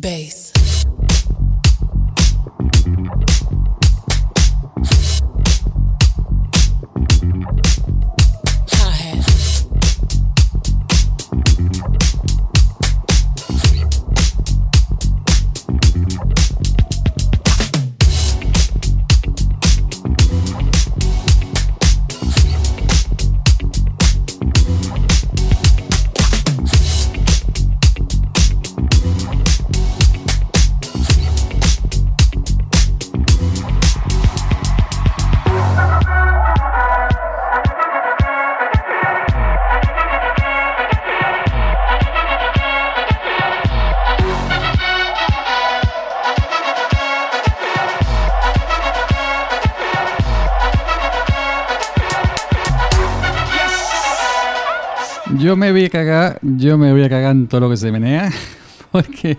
bass. Yo me voy a cagar, yo me voy a cagar en todo lo que se menea, porque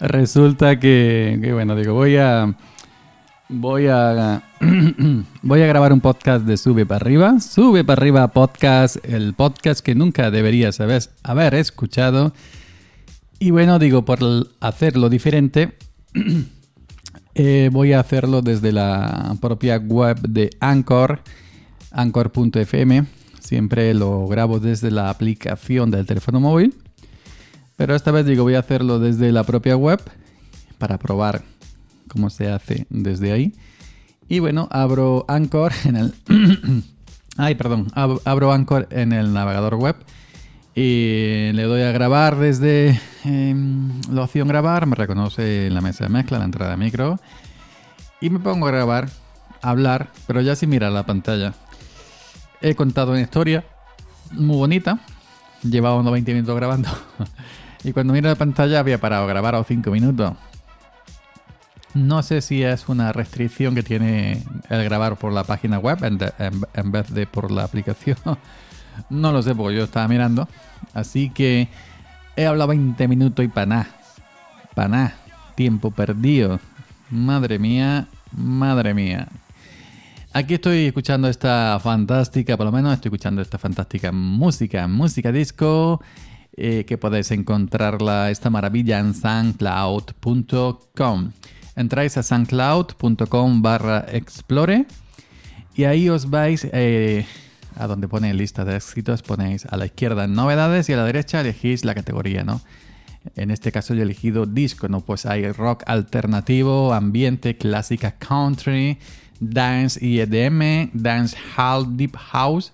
resulta que, bueno, digo, voy a voy a voy a grabar un podcast de Sube para arriba, Sube para arriba podcast, el podcast que nunca deberías haber, haber escuchado. Y bueno, digo, por hacerlo diferente, eh, voy a hacerlo desde la propia web de Anchor, anchor.fm. Siempre lo grabo desde la aplicación del teléfono móvil. Pero esta vez digo, voy a hacerlo desde la propia web para probar cómo se hace desde ahí. Y bueno, abro Anchor en el... Ay, perdón. Ab- abro Anchor en el navegador web. Y le doy a grabar desde em, la opción grabar. Me reconoce en la mesa de mezcla, la entrada de micro. Y me pongo a grabar, a hablar, pero ya sin mirar la pantalla. He contado una historia muy bonita. Llevaba unos 20 minutos grabando. y cuando miro la pantalla había parado a grabar a 5 minutos. No sé si es una restricción que tiene el grabar por la página web en- en vez de por la aplicación. No lo sé porque yo estaba mirando. Así que he hablado 20 minutos y para nada. Para nada. Tiempo perdido. Madre mía, madre mía. Aquí estoy escuchando esta fantástica, por lo menos estoy escuchando esta fantástica música, música disco, eh, que podéis encontrarla, esta maravilla en soundcloud.com. Entráis a soundcloud.com barra explore y ahí os vais eh, a donde pone lista de éxitos, ponéis a la izquierda novedades y a la derecha elegís la categoría, ¿no? En este caso yo he elegido disco, ¿no? Pues hay rock alternativo, ambiente, clásica country, dance EDM, dance hall, deep house,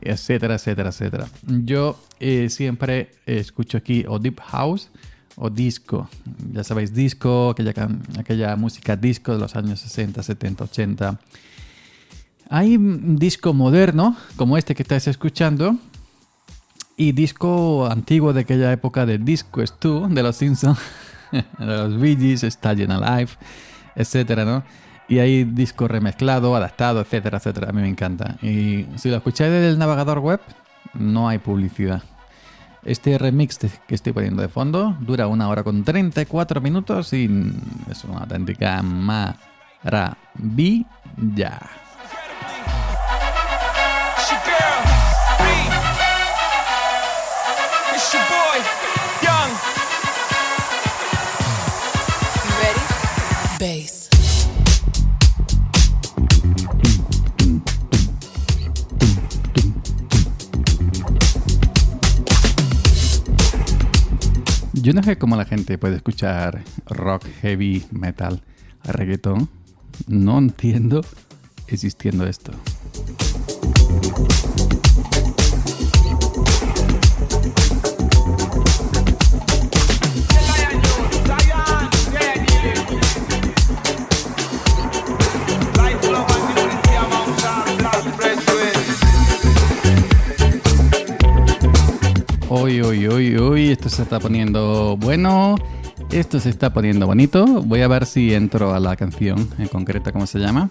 etcétera, etcétera, etcétera. Yo eh, siempre escucho aquí o deep house o disco. Ya sabéis, disco, aquella, aquella música disco de los años 60, 70, 80. Hay disco moderno, como este que estáis escuchando, y disco antiguo de aquella época de Disco Stu, de los Simpsons, de los Bee Gees, Alive, etcétera, ¿no? Y hay disco remezclado, adaptado, etcétera, etcétera. A mí me encanta. Y si lo escucháis desde el navegador web, no hay publicidad. Este remix que estoy poniendo de fondo dura una hora con 34 minutos y es una auténtica maravilla. It's Yo no sé cómo la gente puede escuchar rock, heavy, metal, reggaeton. No entiendo existiendo esto. Uy, uy, uy, esto se está poniendo bueno. Esto se está poniendo bonito. Voy a ver si entro a la canción en concreta, ¿cómo se llama?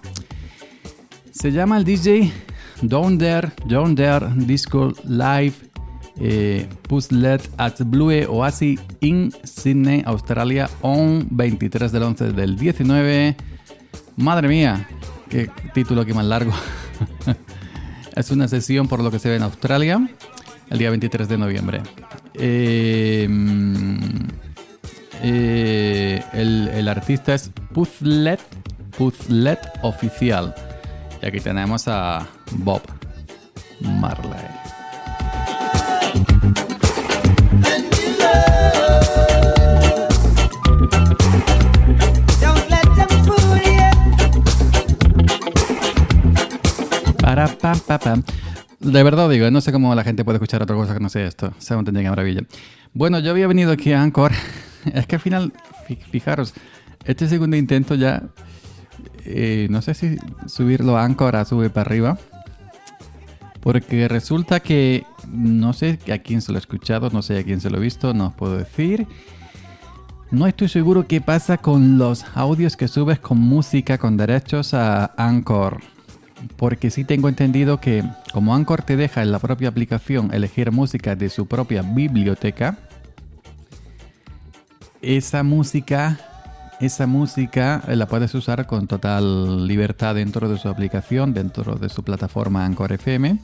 Se llama el DJ Down There, Down There Disco Live eh, Puzzlet at Blue Oasis in Sydney, Australia, on 23 del 11 del 19. Madre mía, qué título aquí más largo. es una sesión por lo que se ve en Australia el día 23 de noviembre. Eh, Eh, el, el artista es Puzzlet, Puzzlet Oficial. Y aquí tenemos a Bob Marley. Para, pam, pam, pam. De verdad digo, no sé cómo la gente puede escuchar otra cosa que no sea esto. Se me entendía qué maravilla. Bueno, yo había venido aquí a Anchor. Es que al final, fi- fijaros, este segundo intento ya, eh, no sé si subirlo a Anchor a subir para arriba. Porque resulta que no sé a quién se lo he escuchado, no sé a quién se lo he visto, no os puedo decir. No estoy seguro qué pasa con los audios que subes con música con derechos a Anchor. Porque sí tengo entendido que como Anchor te deja en la propia aplicación elegir música de su propia biblioteca, esa música, esa música la puedes usar con total libertad dentro de su aplicación, dentro de su plataforma Anchor FM.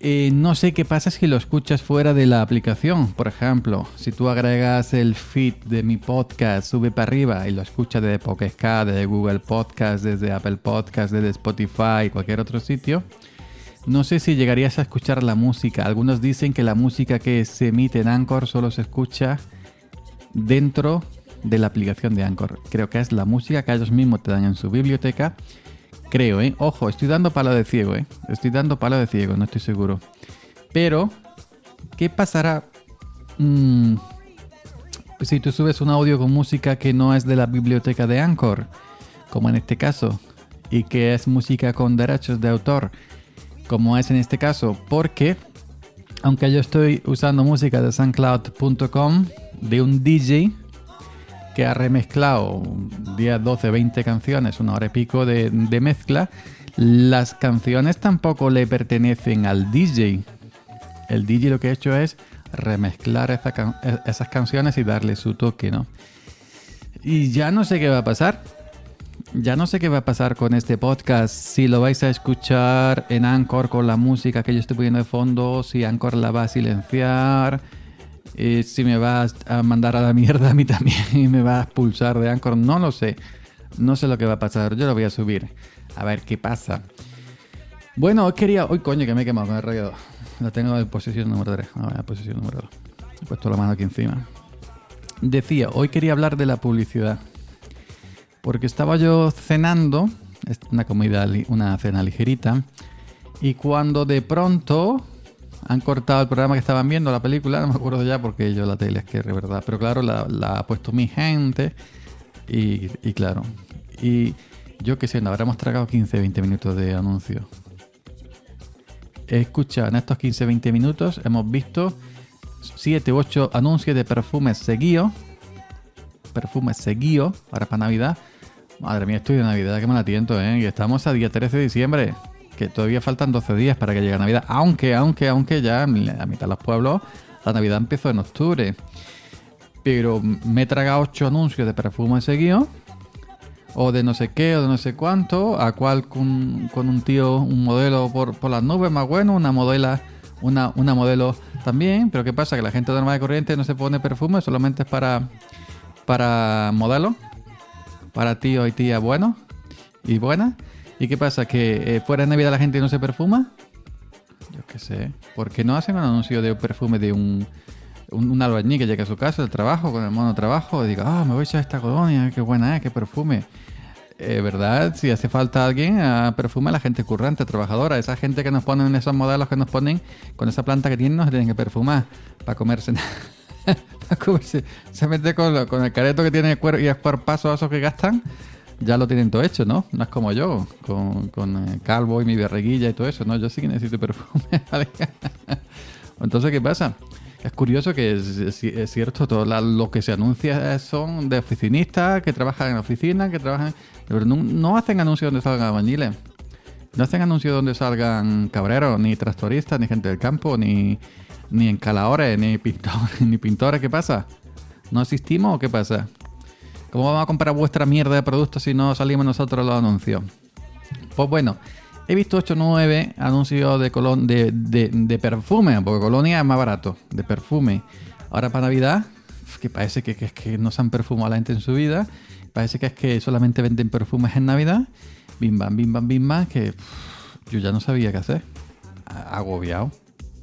Eh, no sé qué pasa si lo escuchas fuera de la aplicación. Por ejemplo, si tú agregas el feed de mi podcast, sube para arriba y lo escuchas desde Pocket desde Google Podcast, desde Apple Podcast, desde Spotify, cualquier otro sitio. No sé si llegarías a escuchar la música. Algunos dicen que la música que se emite en Anchor solo se escucha dentro de la aplicación de Anchor. Creo que es la música que ellos mismos te dan en su biblioteca. Creo, ¿eh? Ojo, estoy dando palo de ciego, ¿eh? Estoy dando palo de ciego, no estoy seguro. Pero, ¿qué pasará mm, si tú subes un audio con música que no es de la biblioteca de Anchor? Como en este caso. Y que es música con derechos de autor. Como es en este caso. Porque, aunque yo estoy usando música de SoundCloud.com de un DJ que ha remezclado 10, 12, 20 canciones, una hora y pico de, mezcla, las canciones tampoco le pertenecen al DJ. El DJ lo que ha hecho es remezclar e- esas canciones y darle su toque, ¿no? Y ya no sé qué va a pasar. Ya no sé qué va a pasar con este podcast. Si lo vais a escuchar en Anchor con la música que yo estoy poniendo de fondo, si Anchor la va a silenciar, si me va a mandar a la mierda a mí también y me va a expulsar de Anchor, no lo sé. No sé lo que va a pasar. Yo lo voy a subir. A ver qué pasa. Bueno, hoy quería. Uy, coño, que me he quemado con el rayador. La tengo en posición número 3. A posición número 2. He puesto la mano aquí encima. Decía, hoy quería hablar de la publicidad. Porque estaba yo cenando, una comida, una cena ligerita, y cuando de pronto han cortado el programa que estaban viendo, la película, no me acuerdo ya porque yo la tele es que es verdad, pero claro, la, ha puesto mi gente, y, claro, y yo qué sé, nos habremos tragado 15, 20 minutos de anuncio. He escuchado en estos 15, 20 minutos, hemos visto 7 u 8 anuncios de perfumes seguidos perfumes seguidos ahora para Navidad. Madre mía, estoy de Navidad, que me la tiento, ¿eh? Y estamos a día 13 de diciembre, que todavía faltan 12 días para que llegue Navidad. Aunque, aunque, aunque ya la mitad de los pueblos la Navidad empezó en octubre. Pero me he tragado 8 anuncios de perfumes seguidos. O de no sé qué, o de no sé cuánto. A cual con, con un tío, un modelo por, por las nubes más bueno, una modela, una, una modelo también. Pero ¿qué pasa? Que la gente normal y corriente no se pone perfume, solamente es para para modelo, para tío y tía bueno y buena. ¿Y qué pasa? ¿Que eh, fuera de Navidad la gente no se perfuma? Yo qué sé. ¿Por qué no hacen un anuncio de perfume de un, un, un que llega a su casa del trabajo, con el mono trabajo, y diga, ah, me voy a echar esta colonia, qué buena es, qué perfume? Eh, ¿Verdad? Si hace falta alguien, a perfume a la gente currante, trabajadora. Esa gente que nos ponen, esos modelos que nos ponen, con esa planta que tienen, nos tienen que perfumar para comerse. para comerse. Se mete con, el careto que tiene el cuer- y el cuerpazo esos que gastan. Ya lo tienen todo hecho, ¿no? No es como yo, con, con eh, calvo y mi barriguilla y todo eso, ¿no? Yo sí que necesito perfume. Entonces, ¿qué pasa? Es curioso que es- es cierto, todo la- lo que se anuncia son de oficinistas que trabajan en oficinas, que trabajan... Pero no, no hacen anuncios donde salgan albañiles. No hacen anuncios donde salgan cabreros, ni tractoristas, ni gente del campo, ni, ni encaladores, ni pintores, ni pintores. ¿Qué pasa? ¿No asistimos o qué pasa? ¿Cómo vamos a comprar vuestra mierda de productos si no salimos nosotros los anuncios? Pues bueno, he visto 8 o 9 anuncios de, colon de, de, de perfume, porque colonia es más barato, de perfume. Ahora para Navidad, que parece que, que que no se han perfumado a la gente en su vida, parece que es que solamente venden perfumes en Navidad, bim bam, bim bam, bim bam, que yo ya no sabía qué hacer. Agobiado,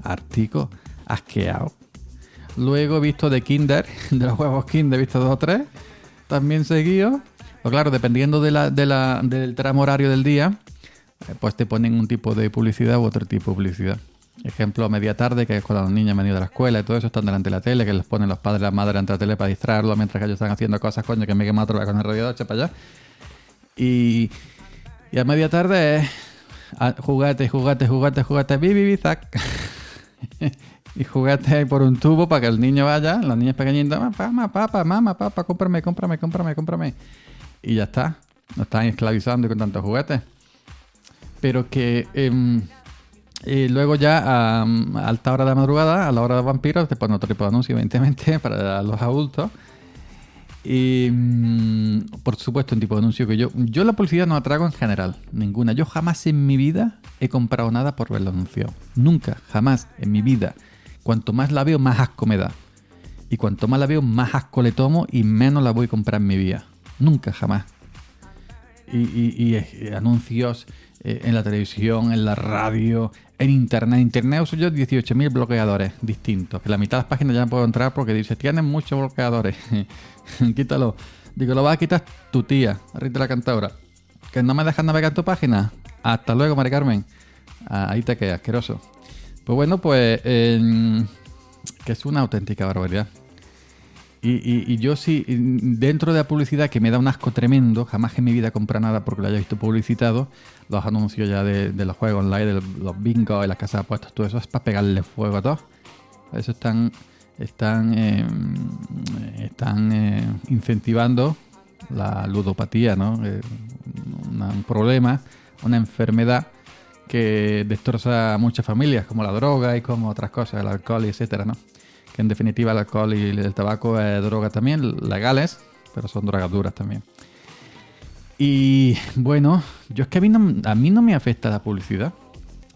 artico, asqueado. Luego he visto de Kinder, de los huevos Kinder, he visto dos o tres, también seguido. Pues claro, dependiendo de la, de la- del tramo horario del día, eh, pues te ponen un tipo de publicidad u otro tipo de publicidad. Ejemplo, media tarde, que es cuando los niños han venido de la escuela y todo eso, están delante de la tele, que les ponen los padres y las madres ante la tele para distraerlos mientras que ellos están haciendo cosas, coño, que me quema otra vez con el radiador, echa para allá. Y, y a media tarde ah, juguete, juguete, juguete, juguete, bi, bi, bi, zac. y juguete ahí por un tubo para que el niño vaya, los niños pequeñitos, mamá, papá, mamá, papá, cómprame, cómprame, cómprame, cómprame. Y ya está. Nos están esclavizando con tantos juguetes. Pero que em, luego ya a, alta hora de la madrugada, a la hora de vampiros, te ponen otro tipo de anuncio, evidentemente, para los adultos. Y mm, por supuesto, un tipo de anuncio que yo. Yo la publicidad no la trago en general, ninguna. Yo jamás en mi vida he comprado nada por ver el anuncio. Nunca, jamás en mi vida. Cuanto más la veo, más asco me da. Y cuanto más la veo, más asco le tomo y menos la voy a comprar en mi vida. Nunca, jamás. Y, y- y, eh, anuncios eh, en la televisión, en la radio, en internet. En internet uso yo 18.000 bloqueadores distintos. Que la mitad de las páginas ya no puedo entrar porque dice, tienen muchos bloqueadores. Quítalo. Digo, lo vas a quitar tu tía, Rita la cantadora. Que no me dejas navegar tu página. Hasta luego, Mari Carmen. Ah, ahí te quedas, asqueroso. Pues bueno, pues... em, que es una auténtica barbaridad. Y, yo sí, dentro de la publicidad que me da un asco tremendo, jamás en mi vida compra nada porque lo haya visto publicitado, los anuncios ya de, de los juegos online, de los bingos y las casas de apuestas, todo eso es para pegarle fuego a todo. Eso están, están, eh, están eh, incentivando la ludopatía, ¿no? Eh, un problema, una enfermedad que destroza a muchas familias, como la droga y como otras cosas, el alcohol y etcétera, ¿no? Que en definitiva el alcohol y el tabaco es droga también, legales, pero son drogas duras también. Y bueno, yo es que a mí no, me afecta la publicidad.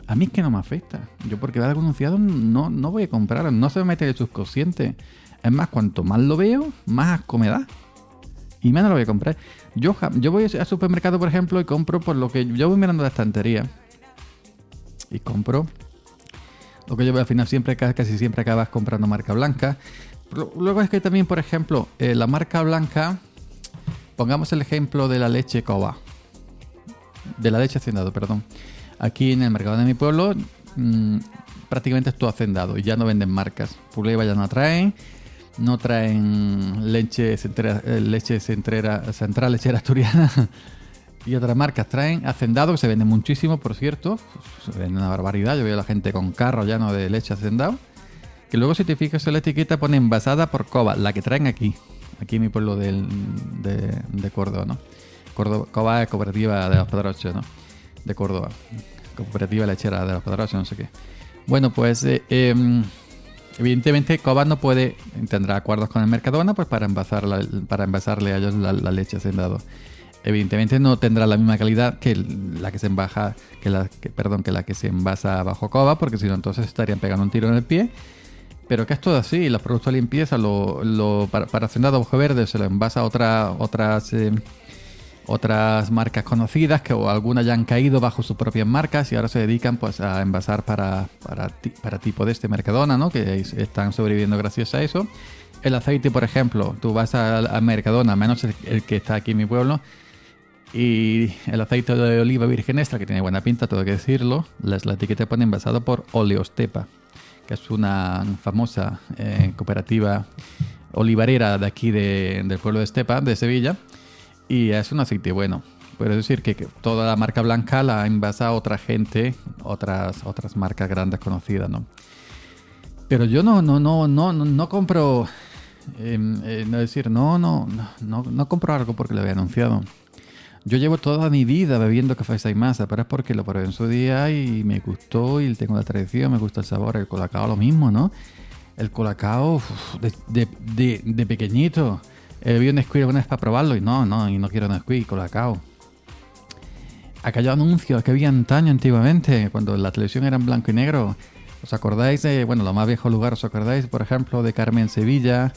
A mí es que no me afecta. Yo porque vea algo anunciado no, no voy a comprar, no se me mete el subconsciente. Es más, cuanto más lo veo, más asco me da. Y menos lo voy a comprar. Yo, yo voy al supermercado, por ejemplo, y compro por lo que yo voy mirando la estantería. Y compro lo que yo veo al final siempre, ca- casi siempre acabas comprando marca blanca. Luego es que también, por ejemplo, eh, la marca blanca, pongamos el ejemplo de la leche Coba. De la leche hacendado, perdón. Aquí en el mercado de mi pueblo mm, prácticamente es todo hacendado y ya no venden marcas. Puleva ya no traen. No traen leche centrera, eh, leche centrera, central lechera asturiana y otras marcas. Traen hacendado, que se vende muchísimo, por cierto. Se vende una barbaridad. Yo veo a la gente con carro lleno de leche hacendado. Que luego, si te fijas en la etiqueta, pone envasada por Coba, la que traen aquí. Aquí en mi pueblo de, de Córdoba, ¿no? Córdoba, Coba es cooperativa de los Pedroches, ¿no? De Córdoba. Cooperativa lechera de los Pedroches, no sé qué. Bueno, pues eh, em, evidentemente Coba no puede, tendrá acuerdos con el Mercadona pues para, envasar para envasarle a ellos la, la leche hacendado. Evidentemente no tendrá la misma calidad que la que se embaja, que la perdón, que la que se envasa bajo Coba, porque si no entonces estarían pegando un tiro en el pie. Pero que es todo así, los productos de limpieza, para, para hacendado ojo verde se lo envasa a otra, otras eh, otras marcas conocidas que o algunas ya han caído bajo sus propias marcas y ahora se dedican pues a envasar para, para, ti- para tipo de este Mercadona, ¿no? Que es- están sobreviviendo gracias a eso. El aceite, por ejemplo, tú vas a, a Mercadona, menos el que está aquí en mi pueblo, y el aceite de oliva virgen extra, que tiene buena pinta, hay que decirlo, la, la etiqueta pone envasado por Oleostepa, que es una famosa eh, cooperativa olivarera de aquí de- del pueblo de Estepa, de Sevilla, y es un aceite bueno. Puedo decir que, que toda la marca blanca la envasa otra gente, otras, otras marcas grandes conocidas, ¿no? Pero yo no, no, no, no, no, compro, em, eh, no decir, no, no, no, no compro algo porque lo había anunciado. Yo llevo toda mi vida bebiendo café y masa, pero es porque lo probé en su día y me gustó y tengo la tradición, me gusta el sabor. El colacao lo mismo, ¿no? El colacao de, pequeñito. He bebido Nesquik una vez para probarlo y no, no, y no quiero Nesquik, colacao. Aquellos anuncios que había antaño antiguamente, cuando la televisión era en blanco y negro. ¿Os acordáis de, bueno, los más viejos lugares, ¿os acordáis, por ejemplo, de Carmen Sevilla?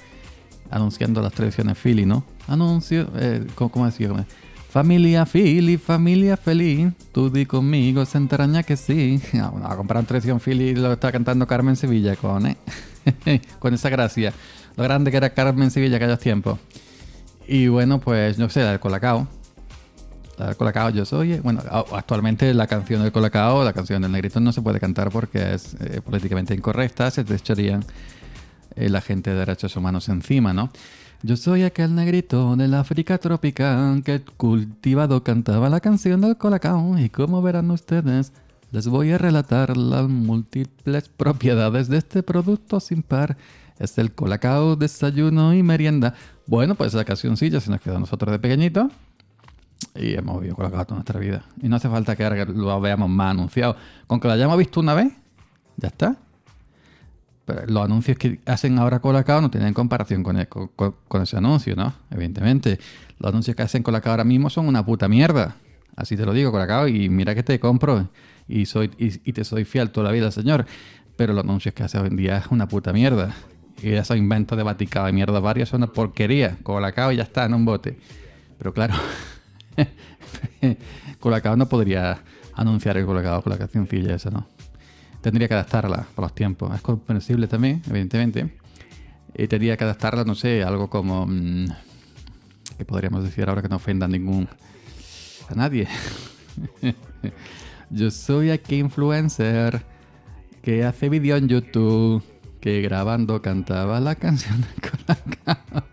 anunciando las tradiciones Philly, ¿no? Anuncio, eh, ¿cómo, cómo decía? Familia Philly, familia feliz, tú di conmigo, se enteraña que sí. Ah, bueno, a comprar tradición Philly lo está cantando Carmen Sevilla con, ¿eh? con esa gracia. Lo grande que era Carmen Sevilla aquellos tiempos. Y bueno, pues no sé, la del Colacao. La del Colacao, yo soy. Bueno, a- actualmente la canción del Colacao, la canción del Negrito, no se puede cantar porque es eh, políticamente incorrecta. Se te echarían eh, la gente de derechos humanos encima, ¿no? Yo soy aquel negrito del África tropical que cultivado cantaba la canción del Colacao. Y como verán ustedes, les voy a relatar las múltiples propiedades de este producto sin par. Es el Colacao, desayuno y merienda. Bueno, pues esa cancioncilla se nos quedó a nosotros de pequeñito. Y hemos vivido Colacao toda nuestra vida. Y no hace falta que lo veamos más anunciado. Con que lo hayamos visto una vez, ya está. Los anuncios que hacen ahora Colacao no tienen comparación con, el- ese anuncio, ¿no? Evidentemente. Los anuncios que hacen Colacao ahora mismo son una puta mierda. Así te lo digo, Colacao, y mira que te compro y, soy, y, te soy fiel toda la vida, señor. Pero los anuncios que hace hoy en día es una puta mierda. Y esos inventos de Vaticano y mierda varias son una porquería. Colacao ya está, en un bote. Pero claro, Colacao no podría anunciar el Colacao con la cancioncilla esa, ¿no? Tendría que adaptarla por los tiempos. Es comprensible también, evidentemente. Y tendría que adaptarla, no sé, algo como... mm, ¿Qué podríamos decir ahora que no ofenda a ningún... a nadie? Yo soy aquí influencer que hace vídeo en YouTube que grabando cantaba la canción de Colacao.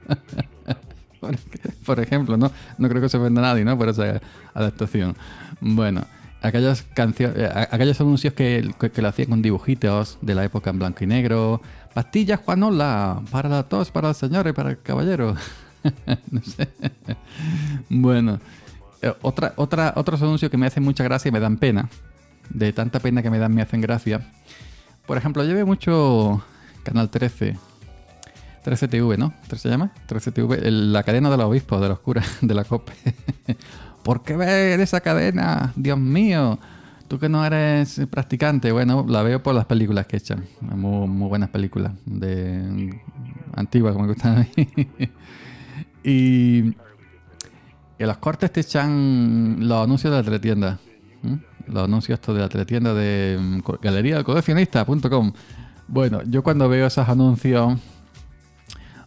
por, por ejemplo, ¿no? No creo que se ofenda a nadie, ¿no? Por esa adaptación. Bueno, aquellas canciones, aquellos anuncios que, que, lo hacían con dibujitos de la época en blanco y negro. Pastillas Juanola, para la tos, para el señor y para el caballero. no sé. Bueno, eh, otra, otra, otros anuncios que me hacen mucha gracia y me dan pena. De tanta pena que me dan, me hacen gracia. Por ejemplo, yo veo mucho Canal 13. 13TV, ¿no? ¿13 se llama? 13TV, el- la cadena de los obispos, de los curas, de la COPE. ¿Por qué ver esa cadena? Dios mío. Tú que no eres practicante, bueno, la veo por las películas que echan. Muy, buenas películas. De antiguas, como me gustan a mí. y en los cortes te echan los anuncios de la teletienda. Los anuncios estos de la teletienda de mm, galería del coleccionista.com. Bueno, yo cuando veo esos anuncios,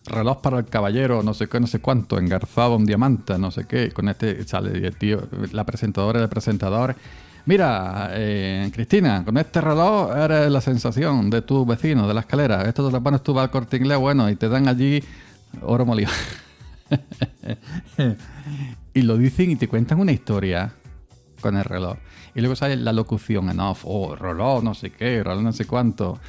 reloj para el caballero, no sé qué, no sé cuánto, engarzado en diamante, no sé qué, con este sale tío, la presentadora del presentador. Mira, eh, Cristina, con este reloj eres la sensación de tu vecino, de la escalera. Esto te lo pones tú al corte inglés, bueno, y te dan allí oro molido. y lo dicen y te cuentan una historia con el reloj. Y luego sale la locución en off, oh, reloj, no sé qué, reloj no sé cuánto.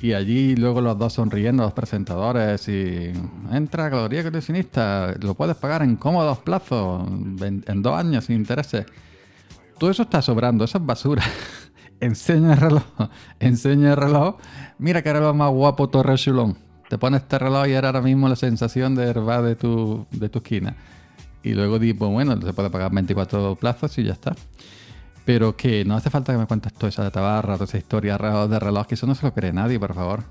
Y allí luego los dos sonriendo, los presentadores, y entra Gloria Coleccionista, lo puedes pagar en cómodos plazos, en, dos años sin intereses. Todo eso está sobrando, eso es basura. enseña el reloj, enseña el reloj. Mira qué reloj más guapo, Torre Chulón. Te pones este reloj y era ahora mismo la sensación de herba de tu, de tu esquina. Y luego digo, bueno, se puede pagar 24 plazos y ya está. Pero que no hace falta que me cuentes toda esa tabarra, toda esa historia de reloj, que eso no se lo cree nadie, por favor.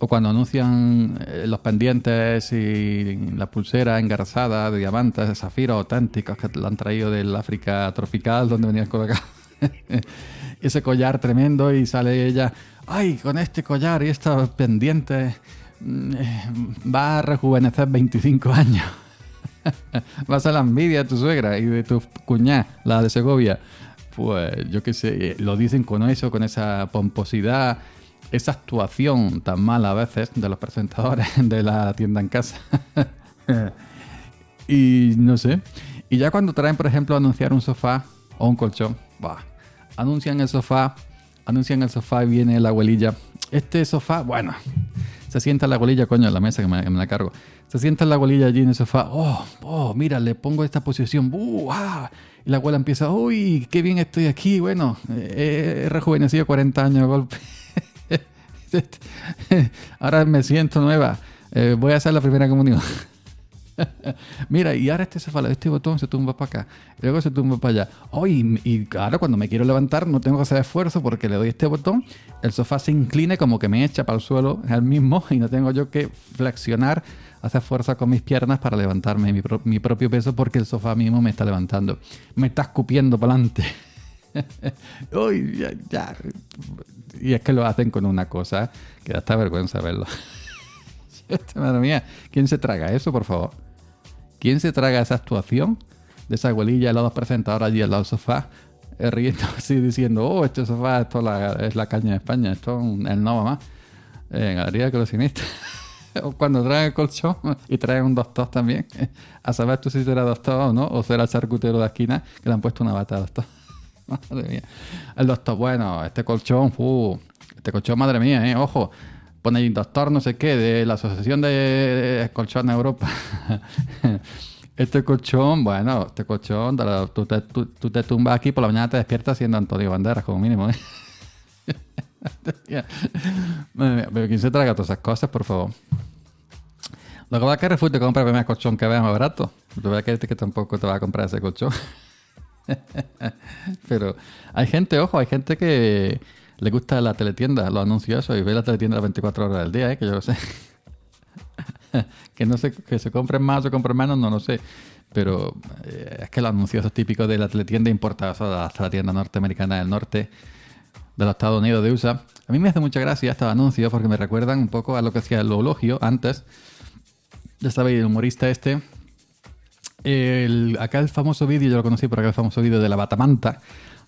O cuando anuncian eh, los pendientes y la pulsera engarzada de diamantes, de zafiros auténticos que la han traído del África tropical, donde venía el colocado. Ese collar tremendo y sale ella, ay, con este collar y estos pendientes mm, eh, va a rejuvenecer 25 años. va a la envidia de tu suegra y de tu cuñada, la de Segovia. Pues yo qué sé, lo dicen con eso, con esa pomposidad, esa actuación tan mala a veces de los presentadores de la tienda en casa. y no sé. Y ya cuando traen, por ejemplo, anunciar un sofá o un colchón, bah, anuncian el sofá, anuncian el sofá y viene la abuelilla. Este sofá, bueno, se sienta la abuelilla, coño, en la mesa que me, que me la cargo. Se sienta la abuelilla allí en el sofá. Oh, oh, mira, le pongo esta posición. ¡Uh, ah! Y la abuela empieza, uy, qué bien estoy aquí. Bueno, eh, he rejuvenecido 40 años de golpe. Ahora me siento nueva. Eh, voy a hacer la primera comunión. Mira, y ahora este sofá, este botón se tumba para acá, luego se tumba para allá. Oh, y, ahora cuando me quiero levantar no tengo que hacer esfuerzo porque le doy este botón, el sofá se inclina como que me echa para el suelo el mismo y no tengo yo que flexionar, hacer fuerza con mis piernas para levantarme mi, pro- mi propio peso porque el sofá mismo me está levantando. Me está escupiendo para adelante. Uy, ya. Y es que lo hacen con una cosa que da hasta vergüenza verlo. Madre mía, ¿quién se traga eso, por favor? ¿Quién se traga esa actuación de esa abuelilla, las dos presentadoras allí al lado del sofá, eh, riendo así diciendo, oh, este sofá esto es la caña de España, esto es el no mamá. En Galería Colocinista. O cuando traen el colchón y traen un doctor también. A saber tú si será doctor o no, o será el charcutero de esquina que le han puesto una bata de doctor. Madre mía. El doctor, bueno, este colchón, fu, este colchón, madre mía, eh, ojo. Pone ahí doctor no sé qué, de la Asociación de Colchones Europa. Este colchón, bueno, este colchón, tú, te, tú- te tumbas aquí, por la mañana te despiertas siendo Antonio Banderas, como mínimo. ¿eh? Pero ¿quién se traga todas esas cosas, por favor? Lo que va a querer fue te compra el primer colchón que veas más barato. Tú vas a querer que tampoco te va a comprar ese colchón. Pero hay gente, ojo, hay gente que le gusta la teletienda, los anuncios eso, y ve la teletienda las 24 horas del día, ¿eh? que yo lo sé. que no sé, que se compren más o compren menos, no lo sé. Pero eh, es que los anuncios esos típicos de la teletienda importados hasta la tienda norteamericana del norte, de los Estados Unidos de USA. A mí me hace mucha gracia estos anuncios porque me recuerdan un poco a lo que hacía el Eulogio antes. Ya sabéis, el humorista este. El, acá el famoso vídeo, yo lo conocí por acá el famoso vídeo de la batamanta.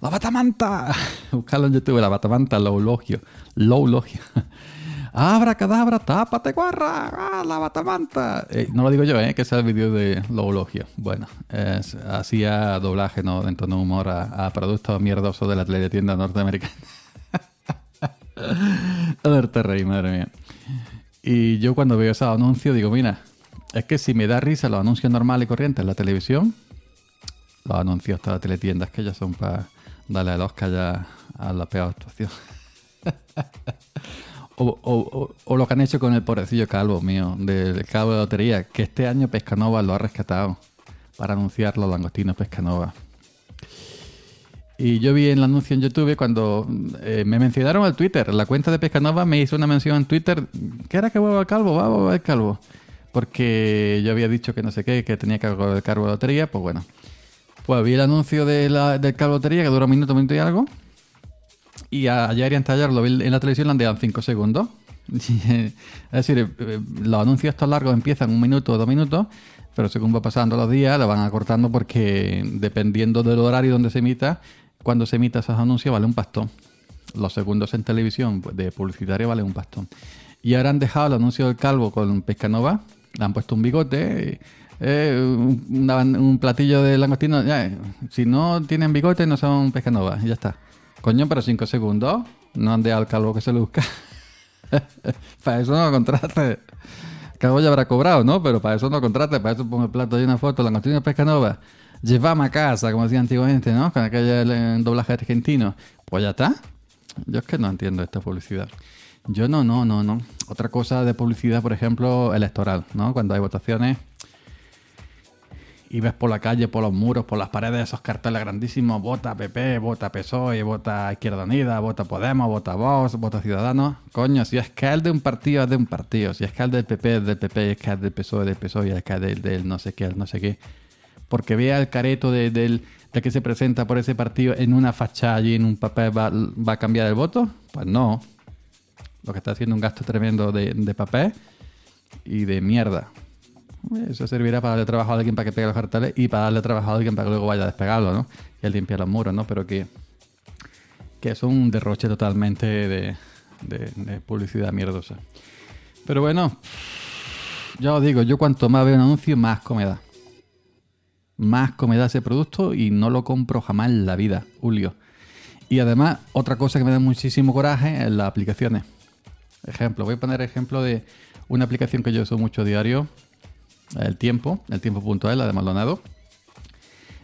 ¡La batamanta! Buscarlo en YouTube, la batamanta, Loulogio. Loulogio. ¡Abra cadabra, tápate guarra! ¡Ah, la batamanta! Eh, no lo digo yo, ¿eh? Que es el vídeo de Loulogio. Bueno, es- hacía doblaje, ¿no? En tono de humor a, productos mierdosos de la teletienda norteamericana. a verte reír, madre mía. Y yo cuando veo ese anuncio digo, mira, es que si me da risa los anuncios normales y corrientes en la televisión, los anuncios de las teletiendas que ya son para darle el Oscar ya a la peor actuación. o, lo que han hecho con el pobrecillo calvo mío, del calvo de lotería, que este año Pescanova lo ha rescatado para anunciar los langostinos Pescanova. Y yo vi el anuncio en YouTube cuando eh, me mencionaron al Twitter. La cuenta de Pescanova me hizo una mención en Twitter. ¿Qué era que huevo el calvo? Va, va, el calvo. Porque yo había dicho que no sé qué, que tenía que el calvo de lotería. Pues bueno. Pues vi el anuncio de la, del que dura un minuto, minuto y algo. Y ayer y antes de ayer lo vi en la televisión, le han dado 5 segundos. es decir, eh, eh, los anuncios estos largos empiezan un minuto o dos minutos, pero según va pasando los días, lo van acortando porque dependiendo del horario donde se emita, cuando se emita esos anuncios vale un pastón. Los segundos en televisión pues, de publicitario vale un pastón. Y ahora han dejado el anuncio del calvo con Pescanova, le han puesto un bigote, eh, un, platillo de langostino. ya, si no tienen bigote, no son Pescanova, y ya está. Coño, pero cinco segundos, no dejado al calvo que se lo busca. para eso no lo contrate. Calvo ya habrá cobrado, ¿no? Pero para eso no contrate, para eso pongo el plato y una foto, langostino Pescanova. Llevamos a casa, como decía antiguamente, ¿no? Con aquel doblaje argentino. Pues ya está. Yo es que no entiendo esta publicidad. Yo no, no, no, no. Otra cosa de publicidad, por ejemplo, electoral, ¿no? Cuando hay votaciones y ves por la calle, por los muros, por las paredes, esos carteles grandísimos, vota PP, vota PSOE, vota Izquierda Unida, vota Podemos, vota Vox, vota Ciudadanos. Coño, si es que el de un partido, es de un partido. Si es que el del PP, es del PP, es que el del PSOE, es del PSOE, es que el del, del no sé qué, el no sé qué. Porque vea el careto de, del, de que se presenta por ese partido en una fachada y en un papel va, va a cambiar el voto. Pues no. Lo que está haciendo un gasto tremendo de, de papel y de mierda. Eso servirá para darle trabajo a alguien para que pegue los carteles y para darle trabajo a alguien para que luego vaya a despegarlo, ¿no? Y a limpiar los muros, ¿no? Pero que, que es un derroche totalmente de, de- de publicidad mierdosa. Pero bueno, ya os digo, yo cuanto más veo un anuncio, más comeda. Más comeda ese producto y no lo compro jamás en la vida, Julio. Y además, otra cosa que me da muchísimo coraje es las aplicaciones. Ejemplo, voy a poner ejemplo de una aplicación que yo uso mucho diario, el tiempo, el tiempo.es, la de Maldonado.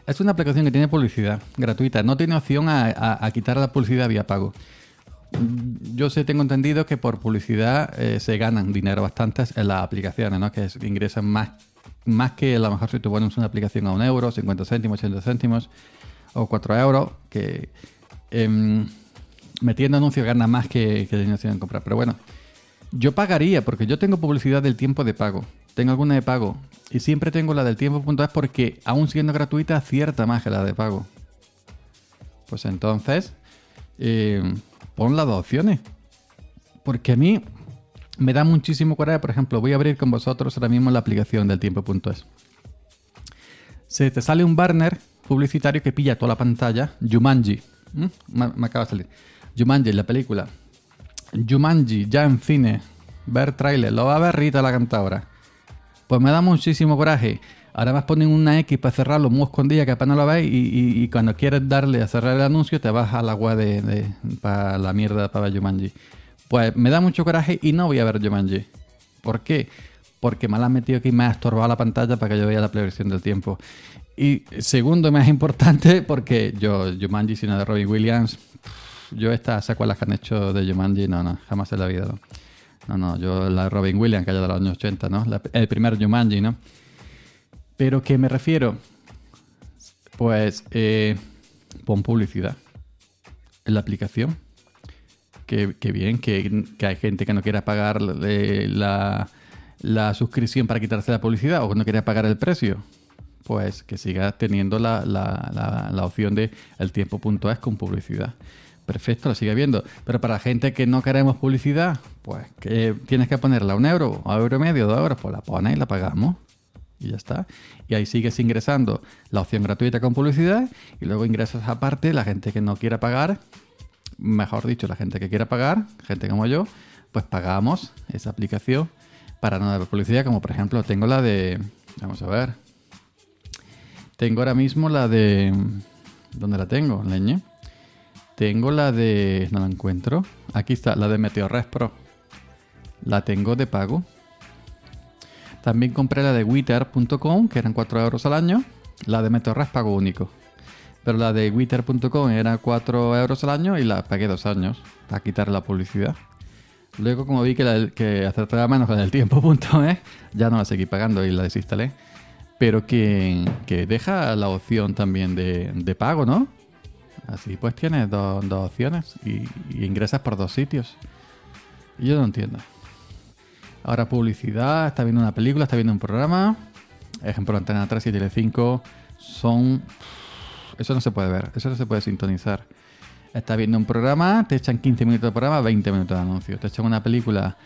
Es una aplicación que tiene publicidad gratuita, no tiene opción a, quitar la publicidad vía pago. Yo sé, tengo entendido que por publicidad eh, se ganan dinero bastantes en las aplicaciones, ¿no? Que es- ingresan más más que a lo mejor si tú pones una aplicación a un euro, 50 céntimos, 80 céntimos o 4 euros, que em, metiendo anuncios gana más que, que dinero en comprar. Pero bueno, yo pagaría porque yo tengo publicidad del tiempo de pago. Tengo alguna de pago. Y siempre tengo la del tiempo.es porque aún siendo gratuita acierta más que la de pago. Pues entonces, eh, pon las dos opciones. Porque a mí me da muchísimo coraje. Por ejemplo, voy a abrir con vosotros ahora mismo la aplicación del tiempo.es. Se te sale un banner publicitario que pilla toda la pantalla. Jumanji. ¿Mm? Me, me acaba de salir. Jumanji, la película. Jumanji, ya en cine. Ver trailer. Lo va a ver Rita la cantadora. Pues me da muchísimo coraje. Ahora vas ponen una X para cerrarlo muy escondida que apenas lo veis y, y- cuando quieres darle a cerrar el anuncio te vas a la web de, para la mierda para Jumanji. Pues me da mucho coraje y no voy a ver Jumanji. ¿Por qué? Porque me la han metido aquí y me ha estorbado la pantalla para que yo vea la previsión del tiempo. Y segundo, más importante, porque yo, Jumanji, sino de Robin Williams, yo estas secuelas que han hecho de Jumanji, no, no, jamás en la vida. No, no, no, yo la Robin Williams, que haya de los años 80, ¿no? El primer Jumanji, ¿no? Pero ¿qué me refiero? Pues eh, pon publicidad en la aplicación. Que, que bien, que, hay gente que no quiera pagar la, la suscripción para quitarse la publicidad o no quiera pagar el precio. Pues que siga teniendo la- la- la opción de el tiempo.es con publicidad. Perfecto, lo sigue viendo. Pero para la gente que no queremos publicidad, pues tienes que ponerla un euro, a euro y medio, dos euros, pues la pones y la pagamos. Y ya está. Y ahí sigues ingresando la opción gratuita con publicidad y luego ingresas aparte la gente que no quiera pagar, mejor dicho, la gente que quiera pagar, gente como yo, pues pagamos esa aplicación para no dar publicidad, como por ejemplo tengo la de, vamos a ver, tengo ahora mismo la de, ¿dónde la tengo? Leñe. Tengo la de, no la encuentro, aquí está, la de Meteorres Pro. La tengo de pago. También compré la de Witter.com, que eran 4 euros al año. La de Meteorres pago único. Pero la de Witter.com era 4 euros al año y la pagué dos años para quitar la publicidad. Luego, como vi que, la, que acertaba menos con el tiempo.es, ya no la seguí pagando y la desinstalé. Pero que, que deja la opción también de, de pago, ¿no? Así pues tienes dos, opciones y, ingresas por dos sitios. Y yo no entiendo. Ahora publicidad, está viendo una película, está viendo un programa. Ejemplo, Antena 3 y Telecinco son... Eso no se puede ver, eso no se puede sintonizar. Estás viendo un programa, te echan 15 minutos de programa, 20 minutos de anuncio. Te echan una película,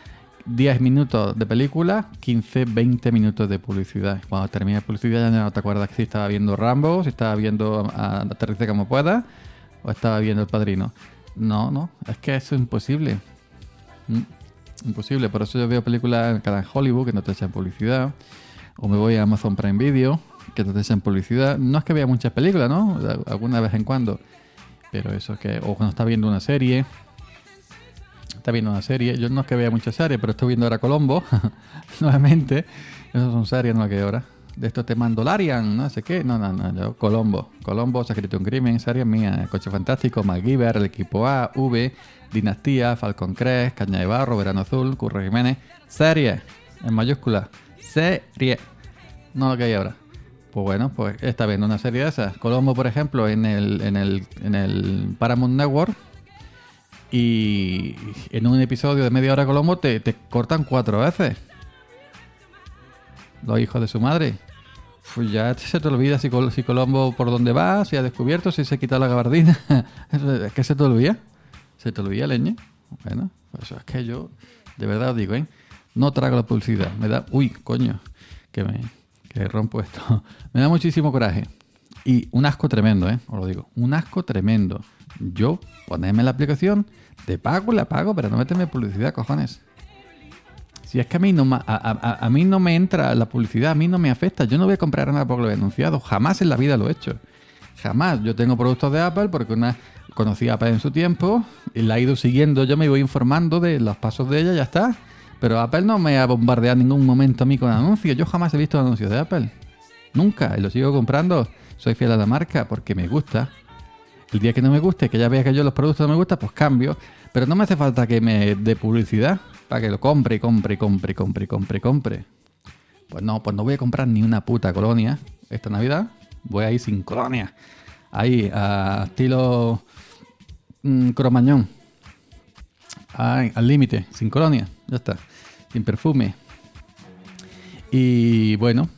10 minutos de película, 15, 20 minutos de publicidad. Cuando termina la publicidad ya no te acuerdas que si estaba viendo Rambo, si estaba viendo a Aterrice como pueda, o estaba viendo El Padrino. No, no, es que eso es imposible. Mm, Imposible, por eso yo veo películas en canal Hollywood que no te echan publicidad. O me voy a Amazon Prime Video que no te echan publicidad. No es que vea muchas películas, ¿no? Alguna vez en cuando. Pero eso es que, o cuando está viendo una serie, está viendo una serie. Yo no es que vea muchas series, pero estoy viendo ahora Colombo, nuevamente. Esas son series, no que ahora. De estos te Mandalorian, no sé qué. No, no, no, yo, Colombo. Colombo, se ha escrito un crimen, serie mía. Coche Fantástico, MacGyver, El Equipo A, V, Dinastía, Falcon Crest, Caña de Barro, Verano Azul, Curro Jiménez. Serie, en mayúscula. Serie. No lo que hay ahora. Pues bueno, pues está viendo una serie de esas. Colombo, por ejemplo, en el, en el, en el Paramount Network. Y en un episodio de media hora Colombo te, te cortan cuatro veces. Los hijos de su madre. Pues ya se te olvida si, Col- si Colombo por dónde va, si ha descubierto, si se ha quitado la gabardina. es que se te olvida. Se te olvida, leña. Bueno, pues es que yo, de verdad os digo, ¿eh? No trago la publicidad. Me da. Uy, coño. Que me que rompo esto. me da muchísimo coraje. Y un asco tremendo, ¿eh? Os lo digo. Un asco tremendo. Yo, ponerme la aplicación, te pago, la pago, pero no meterme publicidad, cojones. Si es que a mí, no, a, mí no me entra la publicidad, a mí no me afecta. Yo no voy a comprar nada porque lo he. Jamás en la vida lo he hecho. Jamás. Yo tengo productos de Apple porque una conocí a Apple en su tiempo y la he ido siguiendo. Yo me voy informando de los pasos de ella, ya está. Pero Apple no me ha bombardeado en ningún momento a mí con anuncios. Yo jamás he visto anuncios de Apple. Nunca. Y lo sigo comprando. Soy fiel a la marca porque me gusta. El día que no me guste, que ya vea que yo los productos no me gustan, pues cambio. Pero no me hace falta que me dé publicidad para que lo compre, compre, compre, compre, compre, compre. Pues no, pues no voy a comprar ni una puta colonia esta Navidad. Voy a ir sin colonia. Ahí, a estilo mm, cromañón. Ay, al límite, sin colonia. Ya está. Sin perfume. Y bueno,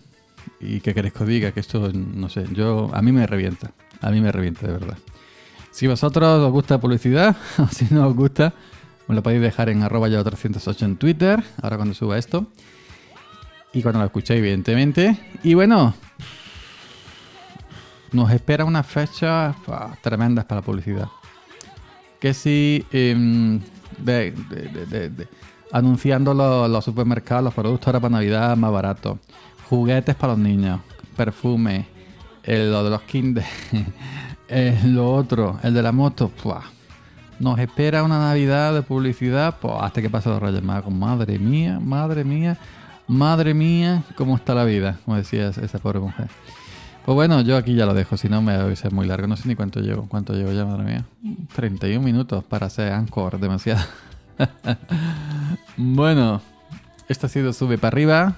¿y qué queréis que os diga? Que esto, no sé, yo, a mí me revienta. A mí me revienta, de verdad. Si vosotros os gusta publicidad, o si no os gusta, me lo podéis dejar en arroba yo 308 en Twitter, ahora cuando suba esto. Y cuando lo escuchéis, evidentemente. Y bueno, nos espera una fecha ah, tremendas para la publicidad. Que si em, anunciando lo- los supermercados, los productos ahora para Navidad más baratos, juguetes para los niños, perfume, el- lo de los kinder, lo otro, el de la moto, ¡pua! Nos espera una Navidad de publicidad pues, hasta que pase los Reyes Magos. Madre mía, madre mía, madre mía, cómo está la vida, como decía esa pobre mujer. Pues bueno, yo aquí ya lo dejo, si no me va a ser muy largo. No sé ni cuánto llevo. ¿Cuánto llevo ya, madre mía? 31 minutos para hacer Anchor, demasiado. bueno, esto ha sido Sube para arriba,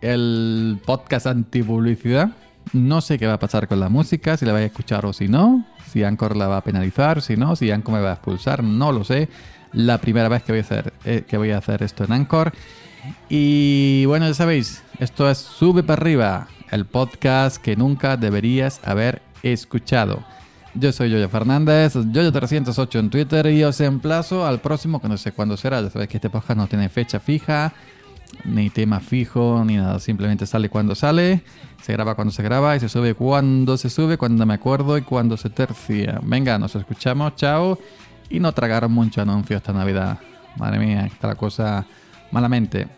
el podcast anti-publicidad. No sé qué va a pasar con la música, si la vais a escuchar o si no. Si Anchor la va a penalizar, si no, si Anchor me va a expulsar, no lo sé. La primera vez que voy a hacer, eh, que voy a hacer esto en Anchor. Y bueno, ya sabéis, esto es Sube para arriba, el podcast que nunca deberías haber escuchado. Yo soy Yoyo Fernández, Yoyo308 en Twitter y os emplazo al próximo, que no sé cuándo será. Ya sabéis que este podcast no tiene fecha fija, ni tema fijo, ni nada. Simplemente sale cuando sale, se graba cuando se graba y se sube cuando se sube, cuando me acuerdo y cuando se tercia. Venga, nos escuchamos, chao. Y no tragaron mucho anuncio esta Navidad. Madre mía, está la cosa malamente.